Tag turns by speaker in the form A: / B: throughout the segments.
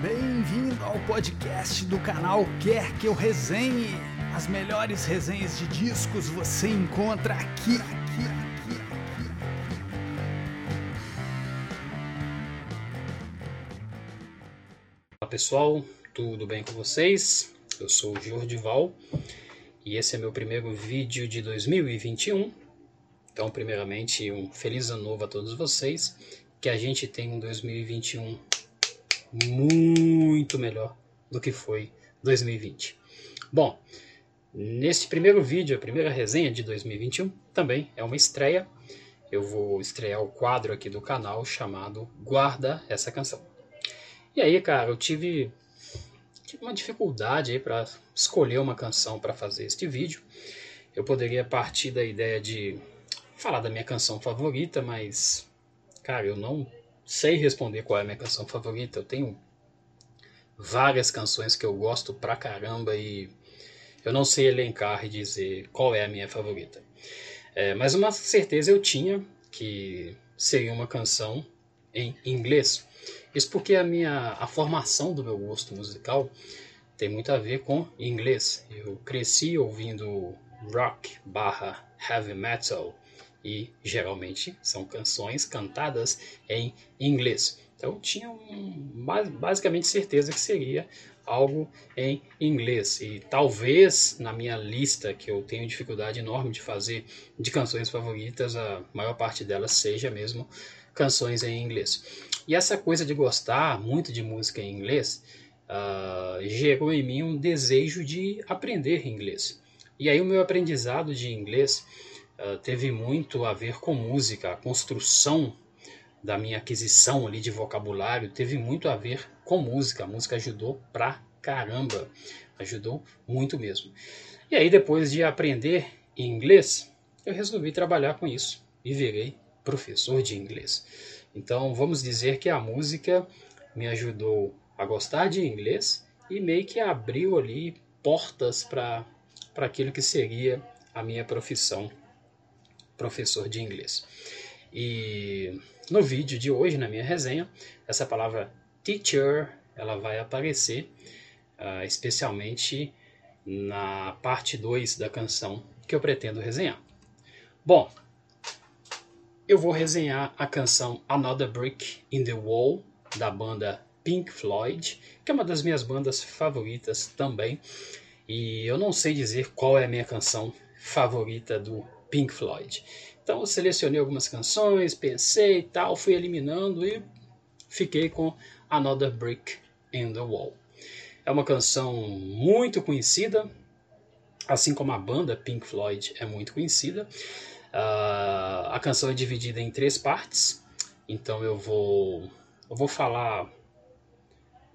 A: Bem-vindo ao podcast do canal Quer Que Eu Resenhe. As melhores resenhas de discos você encontra aqui, aqui, aqui, aqui.
B: Olá pessoal, tudo bem com vocês? Eu sou o Jordival e esse é meu primeiro vídeo de 2021. Então, primeiramente, um feliz ano novo a todos vocês. Que a gente tenha um 2021 muito melhor do que foi 2020. Bom, neste primeiro vídeo, a primeira resenha de 2021, também é uma estreia. Eu vou estrear o quadro aqui do canal chamado Guarda essa canção. E aí, cara, eu tive, tive uma dificuldade aí para escolher uma canção para fazer este vídeo. Eu poderia partir da ideia de falar da minha canção favorita, mas cara, eu não sei responder qual é a minha canção favorita. Eu tenho várias canções que eu gosto pra caramba e eu não sei elencar e dizer qual é a minha favorita. É, mas uma certeza eu tinha que seria uma canção em inglês. Isso porque a minha a formação do meu gosto musical tem muito a ver com inglês. Eu cresci ouvindo rock barra heavy metal e geralmente são canções cantadas em inglês. Então tinha um, basicamente certeza que seria algo em inglês. E talvez na minha lista, que eu tenho dificuldade enorme de fazer de canções favoritas, a maior parte delas seja mesmo canções em inglês. E essa coisa de gostar muito de música em inglês uh, gerou em mim um desejo de aprender inglês. E aí o meu aprendizado de inglês teve muito a ver com música, a construção da minha aquisição ali de vocabulário teve muito a ver com música. A música ajudou pra caramba, ajudou muito mesmo. E aí depois de aprender inglês, eu resolvi trabalhar com isso e virei professor de inglês. Então vamos dizer que a música me ajudou a gostar de inglês e meio que abriu ali portas para aquilo que seria a minha profissão professor de inglês. E no vídeo de hoje, na minha resenha, essa palavra teacher ela vai aparecer uh, especialmente na parte 2 da canção que eu pretendo resenhar. Bom, eu vou resenhar a canção Another Brick in the Wall da banda Pink Floyd, que é uma das minhas bandas favoritas também. E eu não sei dizer qual é a minha canção favorita do Pink Floyd. Então eu selecionei algumas canções, pensei e tal, fui eliminando e fiquei com Another Brick in the Wall. É uma canção muito conhecida, assim como a banda Pink Floyd é muito conhecida. Uh, a canção é dividida em três partes, então eu vou, eu vou falar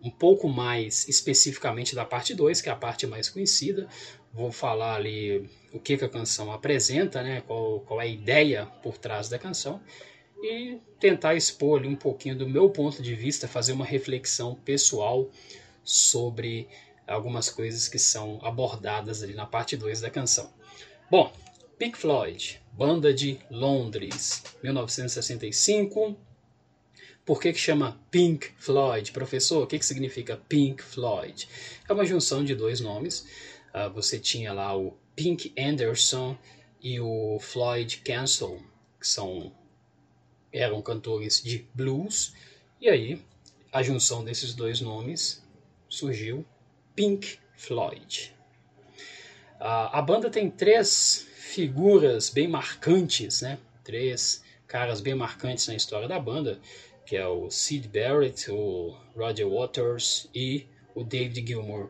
B: um pouco mais especificamente da parte 2, que é a parte mais conhecida. Vou falar ali o que, que a canção apresenta, né? qual, qual é a ideia por trás da canção e tentar expor ali um pouquinho do meu ponto de vista, fazer uma reflexão pessoal sobre algumas coisas que são abordadas ali na parte 2 da canção. Bom, Pink Floyd, banda de Londres, 1965, por que, que chama Pink Floyd? Professor, o que, que significa Pink Floyd? É uma junção de dois nomes. Uh, você tinha lá o Pink Anderson e o Floyd Cancel, que são, eram cantores de blues. E aí, a junção desses dois nomes surgiu Pink Floyd. Uh, a banda tem três figuras bem marcantes, né? Três caras bem marcantes na história da banda que é o Sid Barrett, o Roger Waters e o David Gilmour.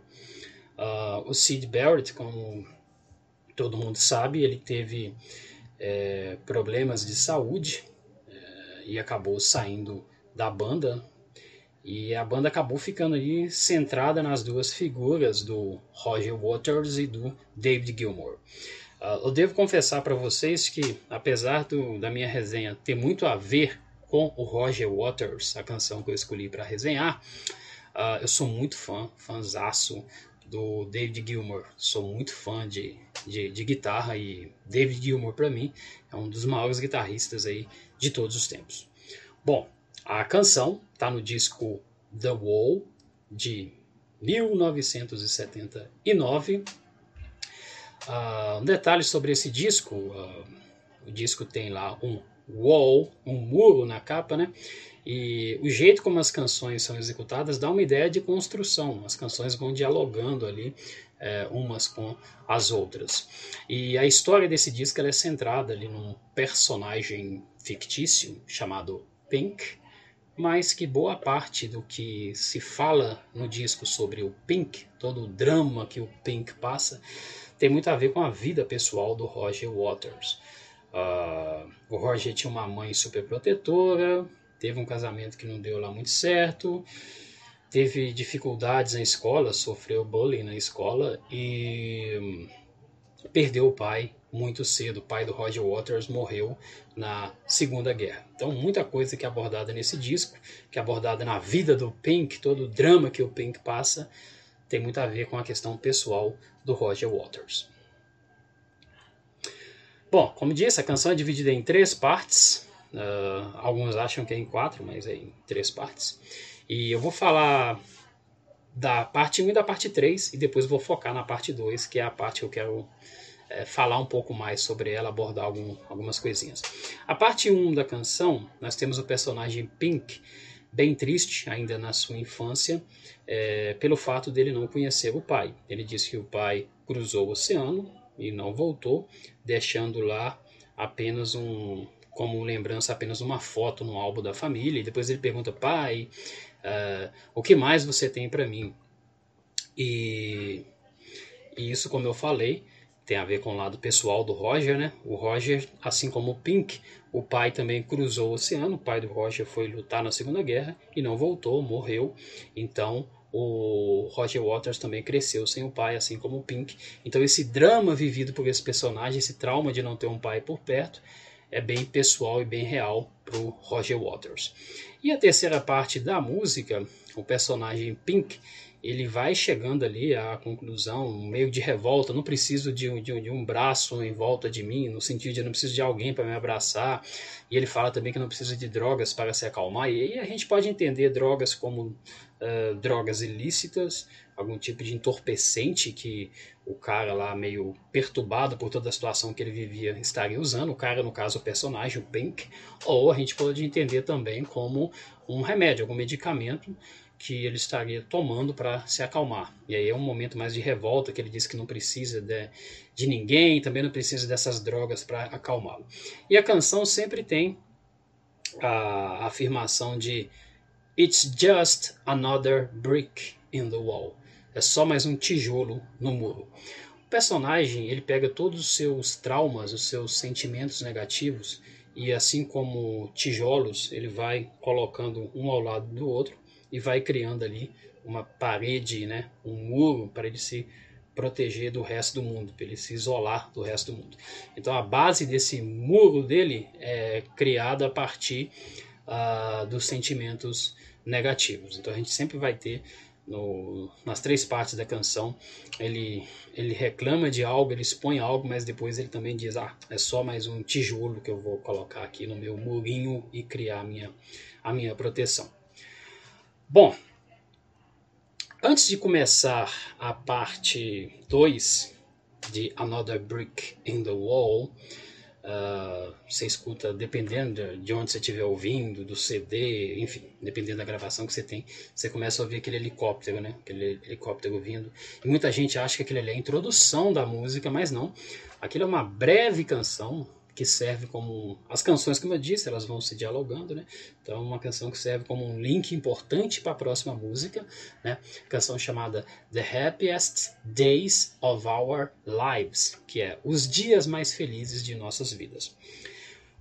B: Uh, o Sid Barrett, como todo mundo sabe, ele teve é, problemas de saúde é, e acabou saindo da banda. E a banda acabou ficando ali centrada nas duas figuras do Roger Waters e do David Gilmour. Uh, eu devo confessar para vocês que, apesar do, da minha resenha ter muito a ver com o Roger Waters, a canção que eu escolhi para resenhar. Uh, eu sou muito fã, fãzaço do David Gilmour. Sou muito fã de, de, de guitarra e David Gilmour, para mim, é um dos maiores guitarristas aí de todos os tempos. Bom, a canção está no disco The Wall, de 1979. Uh, um detalhe sobre esse disco: uh, o disco tem lá um wall, um muro na capa, né? E o jeito como as canções são executadas dá uma ideia de construção. As canções vão dialogando ali é, umas com as outras. E a história desse disco é centrada ali num personagem fictício chamado Pink, mas que boa parte do que se fala no disco sobre o Pink, todo o drama que o Pink passa, tem muito a ver com a vida pessoal do Roger Waters. Uh, o Roger tinha uma mãe super protetora, teve um casamento que não deu lá muito certo, teve dificuldades na escola, sofreu bullying na escola e perdeu o pai muito cedo. O pai do Roger Waters morreu na Segunda Guerra. Então, muita coisa que é abordada nesse disco, que é abordada na vida do Pink, todo o drama que o Pink passa, tem muito a ver com a questão pessoal do Roger Waters. Bom, como disse, a canção é dividida em três partes. Uh, alguns acham que é em quatro, mas é em três partes. E eu vou falar da parte 1 e da parte 3, e depois vou focar na parte 2, que é a parte que eu quero é, falar um pouco mais sobre ela, abordar algum, algumas coisinhas. A parte 1 da canção, nós temos o personagem Pink, bem triste ainda na sua infância, é, pelo fato dele não conhecer o pai. Ele disse que o pai cruzou o oceano e não voltou, deixando lá apenas um, como lembrança apenas uma foto no álbum da família. E depois ele pergunta, pai, uh, o que mais você tem para mim? E, e, isso, como eu falei, tem a ver com o lado pessoal do Roger, né? O Roger, assim como o Pink, o pai também cruzou o oceano. O pai do Roger foi lutar na Segunda Guerra e não voltou, morreu. Então o Roger Waters também cresceu sem o pai, assim como o Pink. Então esse drama vivido por esse personagem, esse trauma de não ter um pai por perto, é bem pessoal e bem real para o Roger Waters. E a terceira parte da música, o personagem Pink, ele vai chegando ali à conclusão, meio de revolta, não preciso de um, de, um, de um braço em volta de mim, no sentido de não preciso de alguém para me abraçar. E ele fala também que não precisa de drogas para se acalmar. E a gente pode entender drogas como uh, drogas ilícitas, algum tipo de entorpecente que o cara lá meio perturbado por toda a situação que ele vivia estaria usando, o cara no caso o personagem, o Pink, ou a gente pode entender também como um remédio, algum medicamento que ele estaria tomando para se acalmar. E aí é um momento mais de revolta que ele diz que não precisa de, de ninguém, também não precisa dessas drogas para acalmá-lo. E a canção sempre tem a afirmação de It's just another brick in the wall. É só mais um tijolo no muro. O personagem ele pega todos os seus traumas, os seus sentimentos negativos e assim como tijolos ele vai colocando um ao lado do outro e vai criando ali uma parede, né, um muro para ele se proteger do resto do mundo, para ele se isolar do resto do mundo. Então a base desse muro dele é criada a partir uh, dos sentimentos negativos. Então a gente sempre vai ter no, nas três partes da canção, ele, ele reclama de algo, ele expõe algo, mas depois ele também diz: Ah, é só mais um tijolo que eu vou colocar aqui no meu murinho e criar a minha, a minha proteção. Bom, antes de começar a parte 2 de Another Brick in the Wall, Uh, você escuta, dependendo de onde você estiver ouvindo, do CD, enfim, dependendo da gravação que você tem, você começa a ouvir aquele helicóptero, né? Aquele helicóptero vindo. E muita gente acha que aquele ali é a introdução da música, mas não. Aquilo é uma breve canção que serve como as canções, como eu disse, elas vão se dialogando, né? Então, uma canção que serve como um link importante para a próxima música, né? Canção chamada The Happiest Days of Our Lives, que é os dias mais felizes de nossas vidas.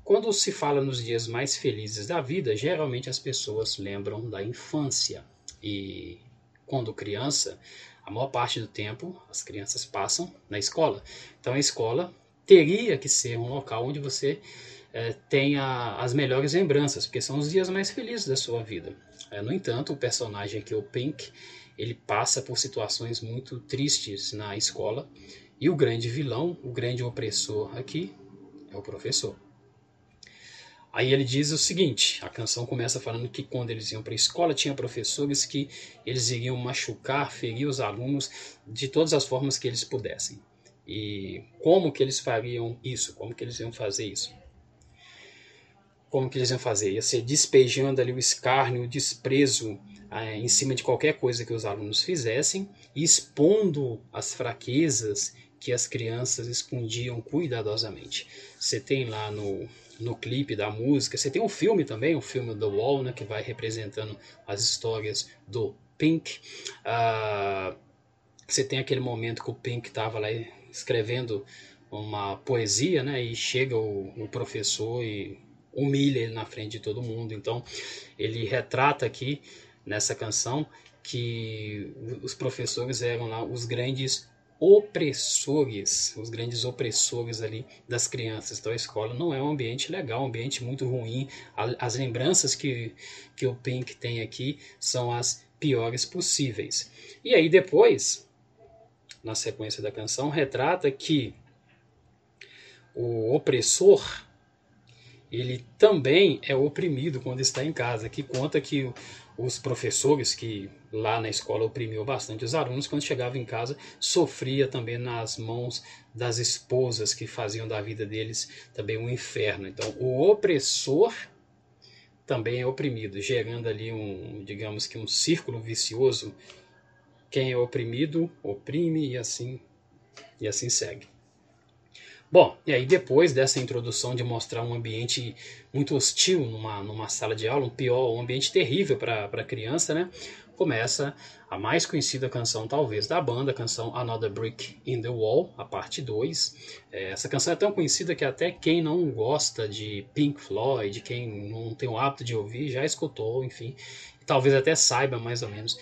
B: Quando se fala nos dias mais felizes da vida, geralmente as pessoas lembram da infância e quando criança, a maior parte do tempo as crianças passam na escola. Então a escola teria que ser um local onde você é, tenha as melhores lembranças, porque são os dias mais felizes da sua vida. É, no entanto, o personagem aqui, o Pink, ele passa por situações muito tristes na escola e o grande vilão, o grande opressor aqui é o professor. Aí ele diz o seguinte: a canção começa falando que quando eles iam para a escola tinha professores que eles iriam machucar, ferir os alunos de todas as formas que eles pudessem. E como que eles fariam isso? Como que eles iam fazer isso? Como que eles iam fazer? Ia ser despejando ali o escárnio, o desprezo é, em cima de qualquer coisa que os alunos fizessem, expondo as fraquezas que as crianças escondiam cuidadosamente. Você tem lá no, no clipe da música, você tem um filme também, o um filme The Wall, né, que vai representando as histórias do Pink. Uh, você tem aquele momento que o Pink estava lá escrevendo uma poesia, né, e chega o, o professor e humilha ele na frente de todo mundo. Então, ele retrata aqui nessa canção que os professores eram lá os grandes opressores, os grandes opressores ali das crianças. Então a escola não é um ambiente legal, um ambiente muito ruim. As lembranças que, que o Pink tem aqui são as piores possíveis. E aí depois, na sequência da canção, retrata que o opressor ele também é oprimido quando está em casa, que conta que os professores que lá na escola oprimiam bastante os alunos, quando chegava em casa, sofria também nas mãos das esposas que faziam da vida deles também um inferno. Então, o opressor também é oprimido, gerando ali um, digamos que um círculo vicioso. Quem é oprimido oprime e assim e assim segue. Bom, e aí depois dessa introdução de mostrar um ambiente muito hostil numa, numa sala de aula, um pior, um ambiente terrível para a criança, né? Começa a mais conhecida canção, talvez, da banda, a canção Another Brick in the Wall, a parte 2. É, essa canção é tão conhecida que até quem não gosta de Pink Floyd, quem não tem o hábito de ouvir, já escutou, enfim, talvez até saiba mais ou menos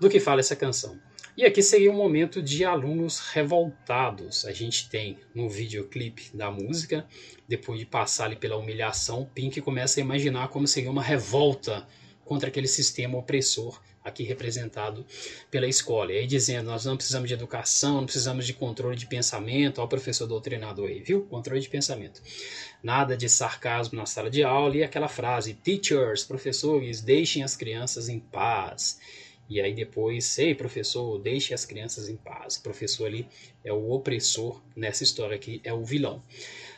B: do que fala essa canção. E aqui seria um momento de alunos revoltados. A gente tem no videoclipe da música, depois de passar ali pela humilhação, Pink começa a imaginar como seria uma revolta contra aquele sistema opressor aqui representado pela escola. E aí dizendo, nós não precisamos de educação, não precisamos de controle de pensamento, o professor doutrinador aí, viu? Controle de pensamento. Nada de sarcasmo na sala de aula e aquela frase, teachers, professores, deixem as crianças em paz. E aí depois, sei, professor, deixe as crianças em paz. O professor ali é o opressor nessa história aqui, é o vilão.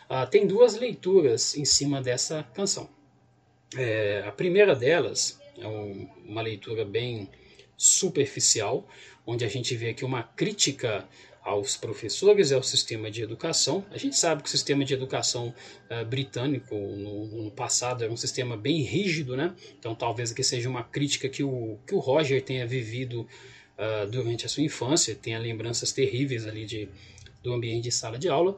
B: Ah, tem duas leituras em cima dessa canção. É, a primeira delas é um, uma leitura bem superficial, onde a gente vê aqui uma crítica aos professores e ao sistema de educação. A gente sabe que o sistema de educação uh, britânico no, no, passado era um sistema bem rígido, né? Então talvez aqui seja uma crítica que o, que o Roger tenha vivido uh, durante a sua infância, tenha lembranças terríveis ali de, do ambiente de sala de aula,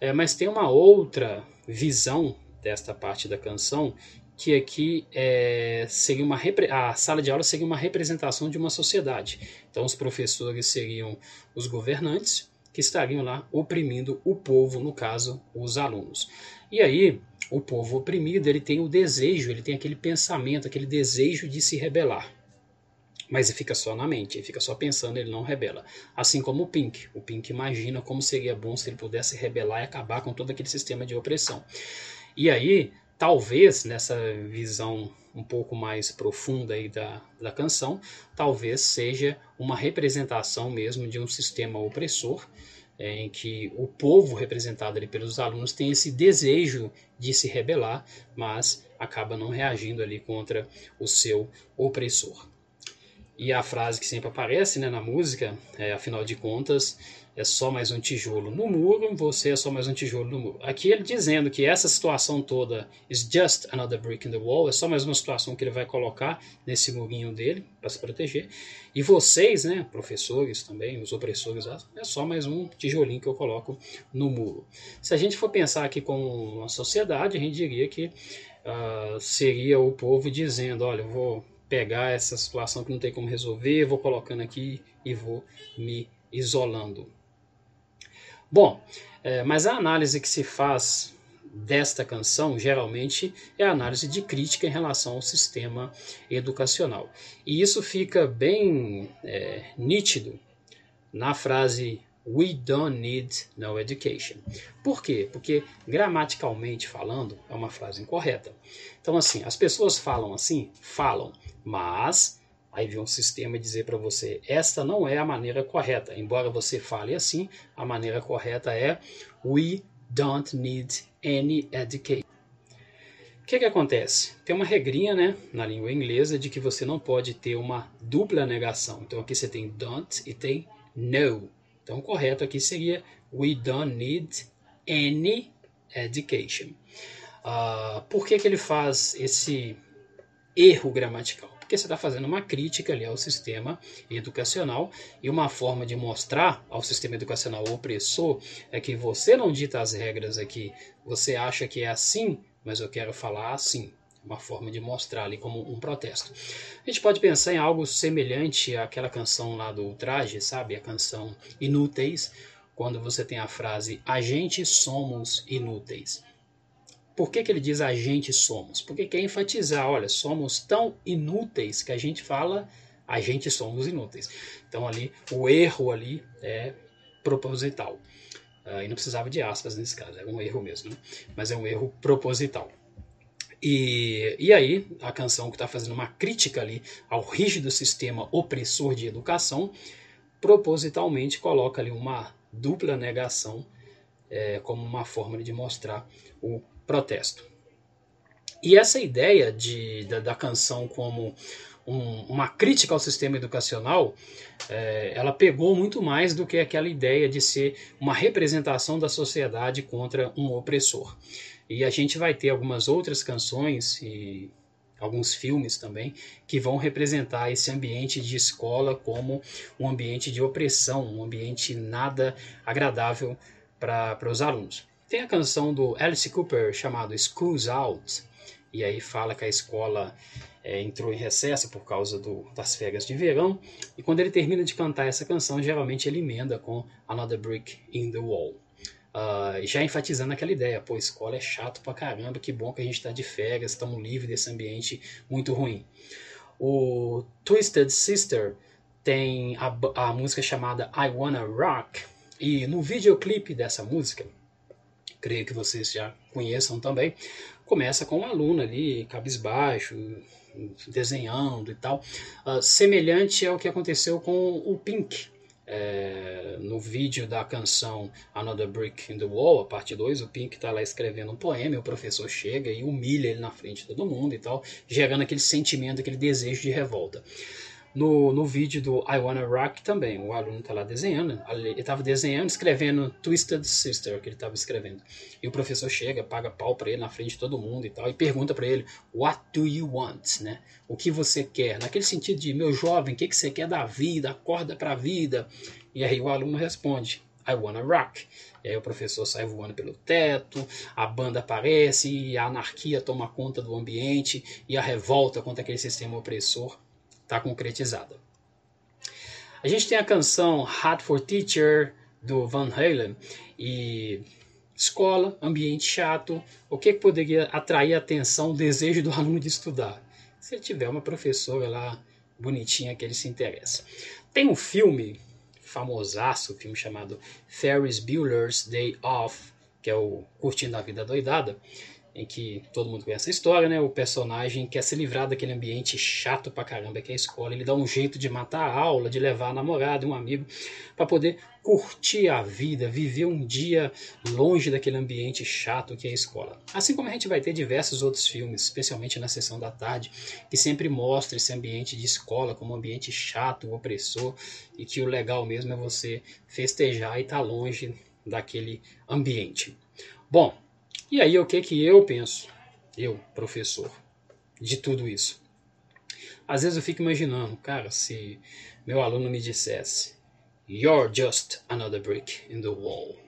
B: é, mas tem uma outra visão desta parte da canção que aqui é, seria uma a sala de aula seria uma representação de uma sociedade. Então os professores seriam os governantes que estariam lá oprimindo o povo, no caso, os alunos. E aí, o povo oprimido, ele tem o desejo, ele tem aquele pensamento, aquele desejo de se rebelar. Mas ele fica só na mente, ele fica só pensando, ele não rebela. Assim como o Pink. O Pink imagina como seria bom se ele pudesse rebelar e acabar com todo aquele sistema de opressão. E aí, talvez nessa visão um pouco mais profunda aí da, da canção, talvez seja uma representação mesmo de um sistema opressor, é, em que o povo representado ali pelos alunos tem esse desejo de se rebelar, mas acaba não reagindo ali contra o seu opressor. E a frase que sempre aparece né, na música, é, afinal de contas, é só mais um tijolo no muro, você é só mais um tijolo no muro. Aqui ele dizendo que essa situação toda is just another brick in the wall, é só mais uma situação que ele vai colocar nesse murinho dele para se proteger. E vocês, né, professores também, os opressores, é só mais um tijolinho que eu coloco no muro. Se a gente for pensar aqui com uma sociedade, a gente diria que uh, seria o povo dizendo, olha, eu vou pegar essa situação que não tem como resolver, vou colocando aqui e vou me isolando. Bom, é, mas a análise que se faz desta canção geralmente é a análise de crítica em relação ao sistema educacional. E isso fica bem é, nítido na frase We don't need no education. Por quê? Porque gramaticalmente falando é uma frase incorreta. Então, assim, as pessoas falam assim? Falam, mas aí vem um sistema dizer para você: esta não é a maneira correta. Embora você fale assim, a maneira correta é We don't need any education. O que, que acontece? Tem uma regrinha né, na língua inglesa de que você não pode ter uma dupla negação. Então aqui você tem don't e tem no. Então, o correto aqui seria We don't need any education. Uh, por que, que ele faz esse erro gramatical? Porque você está fazendo uma crítica ali ao sistema educacional e uma forma de mostrar ao sistema educacional opressor é que você não dita as regras aqui, você acha que é assim, mas eu quero falar assim uma forma de mostrar ali como um protesto. A gente pode pensar em algo semelhante àquela canção lá do Ultraje, sabe? A canção Inúteis, quando você tem a frase A gente somos inúteis. Por que, que ele diz a gente somos? Porque quer enfatizar, olha, somos tão inúteis que a gente fala a gente somos inúteis. Então ali o erro ali é proposital. Uh, e não precisava de aspas nesse caso, é um erro mesmo, né? mas é um erro proposital. E, e aí, a canção que está fazendo uma crítica ali ao rígido sistema opressor de educação, propositalmente coloca ali uma dupla negação é, como uma forma de mostrar o protesto. E essa ideia de, da, da canção como um, uma crítica ao sistema educacional, é, ela pegou muito mais do que aquela ideia de ser uma representação da sociedade contra um opressor. E a gente vai ter algumas outras canções e alguns filmes também que vão representar esse ambiente de escola como um ambiente de opressão, um ambiente nada agradável para os alunos. Tem a canção do Alice Cooper chamado School's Out, e aí fala que a escola é, entrou em recesso por causa do, das férias de verão, e quando ele termina de cantar essa canção, geralmente ele emenda com Another Brick in the Wall. Uh, já enfatizando aquela ideia, pô, escola é chato pra caramba, que bom que a gente está de férias, estamos livres desse ambiente muito ruim. O Twisted Sister tem a, a música chamada I Wanna Rock, e no videoclipe dessa música, creio que vocês já conheçam também, começa com um aluno ali, cabisbaixo, desenhando e tal, uh, semelhante ao que aconteceu com o Pink, é, no vídeo da canção Another Brick in the Wall, a parte 2, o Pink está lá escrevendo um poema e o professor chega e humilha ele na frente de todo mundo e tal, gerando aquele sentimento, aquele desejo de revolta. No, no vídeo do I Wanna Rock também, o aluno está lá desenhando, ele estava desenhando, escrevendo Twisted Sister, que ele estava escrevendo. E o professor chega, paga pau para ele na frente de todo mundo e tal, e pergunta para ele, What do you want? Né? O que você quer? Naquele sentido de, meu jovem, o que, que você quer da vida? Acorda para a vida. E aí o aluno responde, I wanna rock. E aí o professor sai voando pelo teto, a banda aparece, a anarquia toma conta do ambiente, e a revolta contra aquele sistema opressor está concretizada. A gente tem a canção Hot for Teacher do Van Halen e escola, ambiente chato, o que, que poderia atrair a atenção, o desejo do aluno de estudar? Se ele tiver uma professora lá bonitinha que ele se interessa. Tem um filme famosaço, um filme chamado Ferris Bueller's Day Off, que é o Curtindo a Vida Doidada, em que todo mundo conhece a história, né? O personagem quer se livrar daquele ambiente chato pra caramba que é a escola. Ele dá um jeito de matar a aula, de levar a namorada, um amigo, para poder curtir a vida, viver um dia longe daquele ambiente chato que é a escola. Assim como a gente vai ter diversos outros filmes, especialmente na sessão da tarde, que sempre mostra esse ambiente de escola como um ambiente chato, opressor, e que o legal mesmo é você festejar e estar tá longe daquele ambiente. Bom, e aí o que que eu penso, eu, professor, de tudo isso? Às vezes eu fico imaginando, cara, se meu aluno me dissesse, You're just another brick in the wall.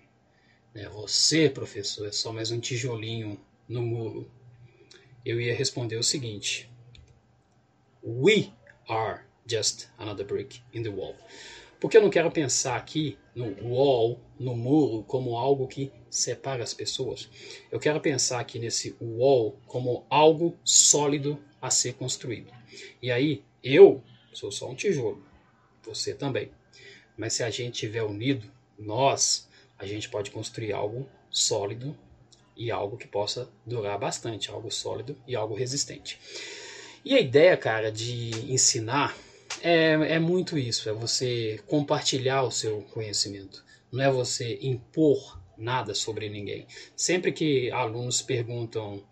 B: Né? Você, professor, é só mais um tijolinho no muro. Eu ia responder o seguinte: We are just another brick in the wall. Porque eu não quero pensar aqui no wall, no muro, como algo que separa as pessoas. Eu quero pensar aqui nesse wall como algo sólido a ser construído. E aí, eu sou só um tijolo, você também. Mas se a gente estiver unido, nós, a gente pode construir algo sólido e algo que possa durar bastante, algo sólido e algo resistente. E a ideia, cara, de ensinar é, é muito isso, é você compartilhar o seu conhecimento, não é você impor nada sobre ninguém. Sempre que alunos perguntam,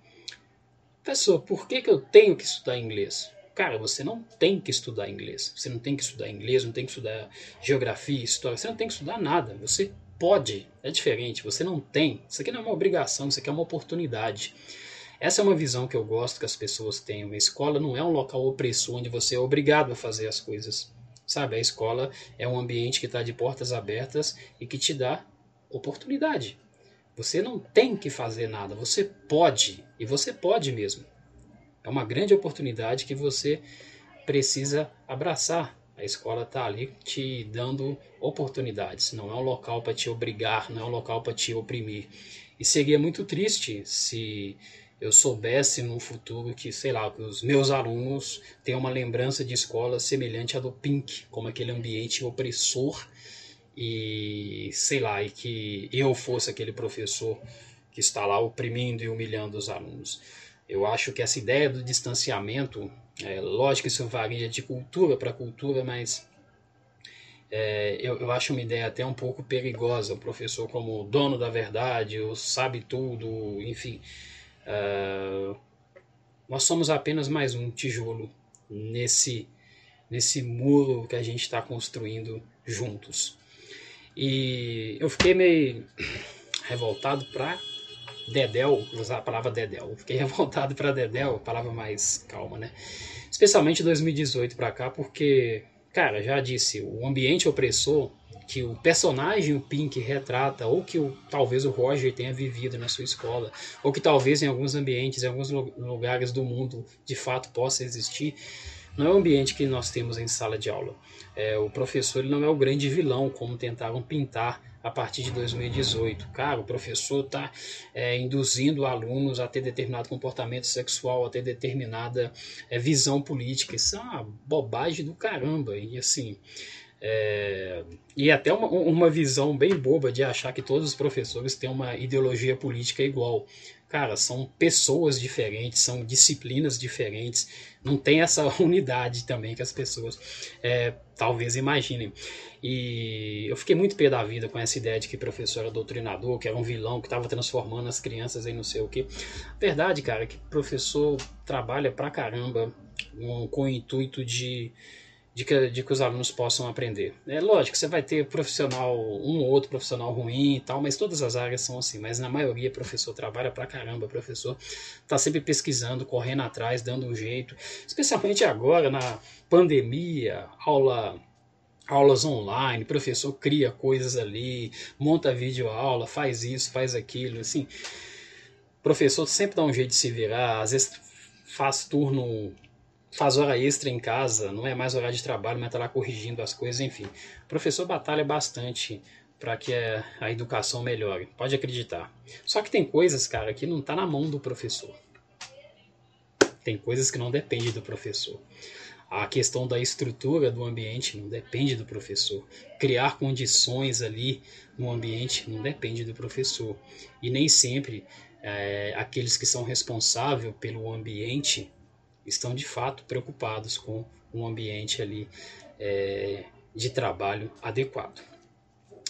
B: professor, por que, que eu tenho que estudar inglês? Cara, você não tem que estudar inglês. Você não tem que estudar inglês, não tem que estudar geografia, história. Você não tem que estudar nada. Você pode. É diferente. Você não tem. Isso aqui não é uma obrigação, isso aqui é uma oportunidade. Essa é uma visão que eu gosto que as pessoas tenham. A escola não é um local opressor onde você é obrigado a fazer as coisas. Sabe, a escola é um ambiente que está de portas abertas e que te dá oportunidade. Você não tem que fazer nada, você pode, e você pode mesmo. É uma grande oportunidade que você precisa abraçar. A escola está ali te dando oportunidades. Não é um local para te obrigar, não é um local para te oprimir. E seria muito triste se eu soubesse no futuro que, sei lá, que os meus alunos têm uma lembrança de escola semelhante à do Pink, como aquele ambiente opressor e, sei lá, e que eu fosse aquele professor que está lá oprimindo e humilhando os alunos. Eu acho que essa ideia do distanciamento, é, lógico que isso varia de cultura para cultura, mas é, eu, eu, acho uma ideia até um pouco perigosa. O professor como dono da verdade, o sabe tudo, enfim. Uh, nós somos apenas mais um tijolo nesse, nesse muro que a gente está construindo juntos. E eu fiquei meio revoltado para Dedel, usar a palavra Dedel. Fiquei revoltado para Dedel, palavra mais calma, né? Especialmente 2018 para cá, porque, cara, já disse, o ambiente opressor que o personagem, o Pink, retrata, ou que o, talvez o Roger tenha vivido na sua escola, ou que talvez em alguns ambientes, em alguns lugares do mundo, de fato possa existir, não é o ambiente que nós temos em sala de aula. É, o professor não é o grande vilão, como tentaram pintar a partir de 2018. Cara, o professor está é, induzindo alunos a ter determinado comportamento sexual, a ter determinada é, visão política. Isso é uma bobagem do caramba. E assim. É, e até uma, uma visão bem boba de achar que todos os professores têm uma ideologia política igual. Cara, são pessoas diferentes, são disciplinas diferentes, não tem essa unidade também que as pessoas é, talvez imaginem. E eu fiquei muito pé da vida com essa ideia de que professor era doutrinador, que era um vilão, que estava transformando as crianças em não sei o que. Verdade, cara, é que professor trabalha pra caramba com, com o intuito de de que, de que os alunos possam aprender. É lógico, você vai ter profissional, um ou outro profissional ruim e tal, mas todas as áreas são assim. Mas na maioria, professor trabalha pra caramba, professor tá sempre pesquisando, correndo atrás, dando um jeito. Especialmente agora, na pandemia, aula aulas online, professor cria coisas ali, monta vídeo aula, faz isso, faz aquilo, assim. Professor sempre dá um jeito de se virar, às vezes faz turno faz hora extra em casa, não é mais horário de trabalho, mas está lá corrigindo as coisas, enfim. O professor batalha bastante para que a educação melhore, pode acreditar. Só que tem coisas, cara, que não está na mão do professor. Tem coisas que não dependem do professor. A questão da estrutura do ambiente não depende do professor. Criar condições ali no ambiente não depende do professor. E nem sempre é, aqueles que são responsáveis pelo ambiente estão de fato preocupados com um ambiente ali é, de trabalho adequado.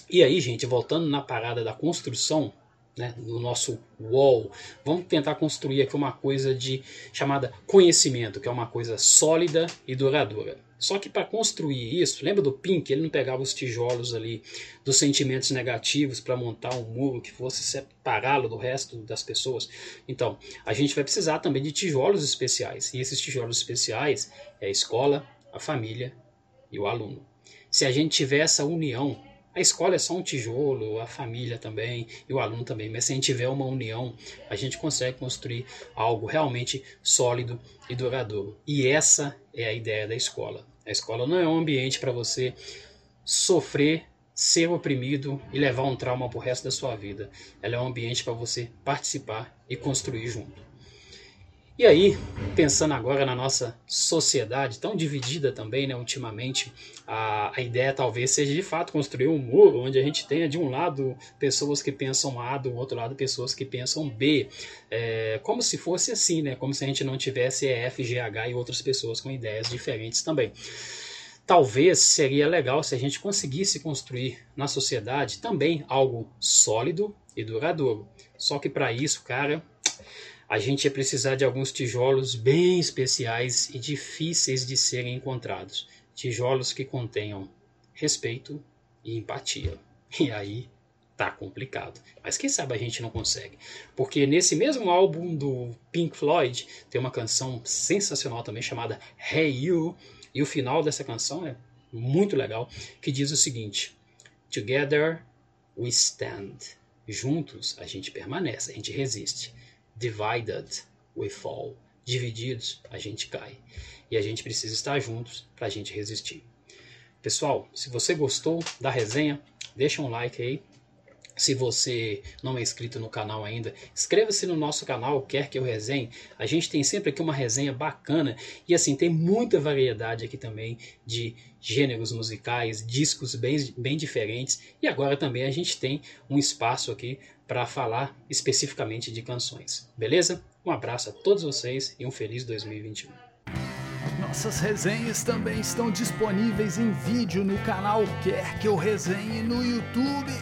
B: E aí, gente, voltando na parada da construção, né, do nosso wall, vamos tentar construir aqui uma coisa de chamada conhecimento, que é uma coisa sólida e duradoura. Só que para construir isso, lembra do Pink? Ele não pegava os tijolos ali dos sentimentos negativos para montar um muro que fosse separá-lo do resto das pessoas. Então, a gente vai precisar também de tijolos especiais. E esses tijolos especiais é a escola, a família e o aluno. Se a gente tiver essa união, a escola é só um tijolo, a família também e o aluno também, mas se a gente tiver uma união, a gente consegue construir algo realmente sólido e duradouro. E essa é a ideia da escola. A escola não é um ambiente para você sofrer, ser oprimido e levar um trauma para o resto da sua vida. Ela é um ambiente para você participar e construir junto. E aí, pensando agora na nossa sociedade, tão dividida também, né, ultimamente, a, a ideia talvez seja de fato construir um muro onde a gente tenha de um lado pessoas que pensam A, do outro lado pessoas que pensam B, é, como se fosse assim, né, como se a gente não tivesse EF, GH e outras pessoas com ideias diferentes também. Talvez seria legal se a gente conseguisse construir na sociedade também algo sólido e duradouro. Só que para isso, cara, a gente ia precisar de alguns tijolos bem especiais e difíceis de serem encontrados. Tijolos que contenham respeito e empatia. E aí tá complicado. Mas quem sabe a gente não consegue. Porque nesse mesmo álbum do Pink Floyd tem uma canção sensacional também chamada Hey You. E o final dessa canção é muito legal, que diz o seguinte: Together we stand. Juntos a gente permanece, a gente resiste. Divided we fall. Divididos, a gente cai. E a gente precisa estar juntos para a gente resistir. Pessoal, se você gostou da resenha, deixa um like aí. Se você não é inscrito no canal ainda, inscreva-se no nosso canal, quer que eu resenhe. A gente tem sempre aqui uma resenha bacana e assim, tem muita variedade aqui também de gêneros musicais, discos bem, bem diferentes. E agora também a gente tem um espaço aqui para falar especificamente de canções. Beleza? Um abraço a todos vocês e um feliz 2021.
A: Nossas resenhas também estão disponíveis em vídeo no canal Quer Que Eu Resenhe no YouTube.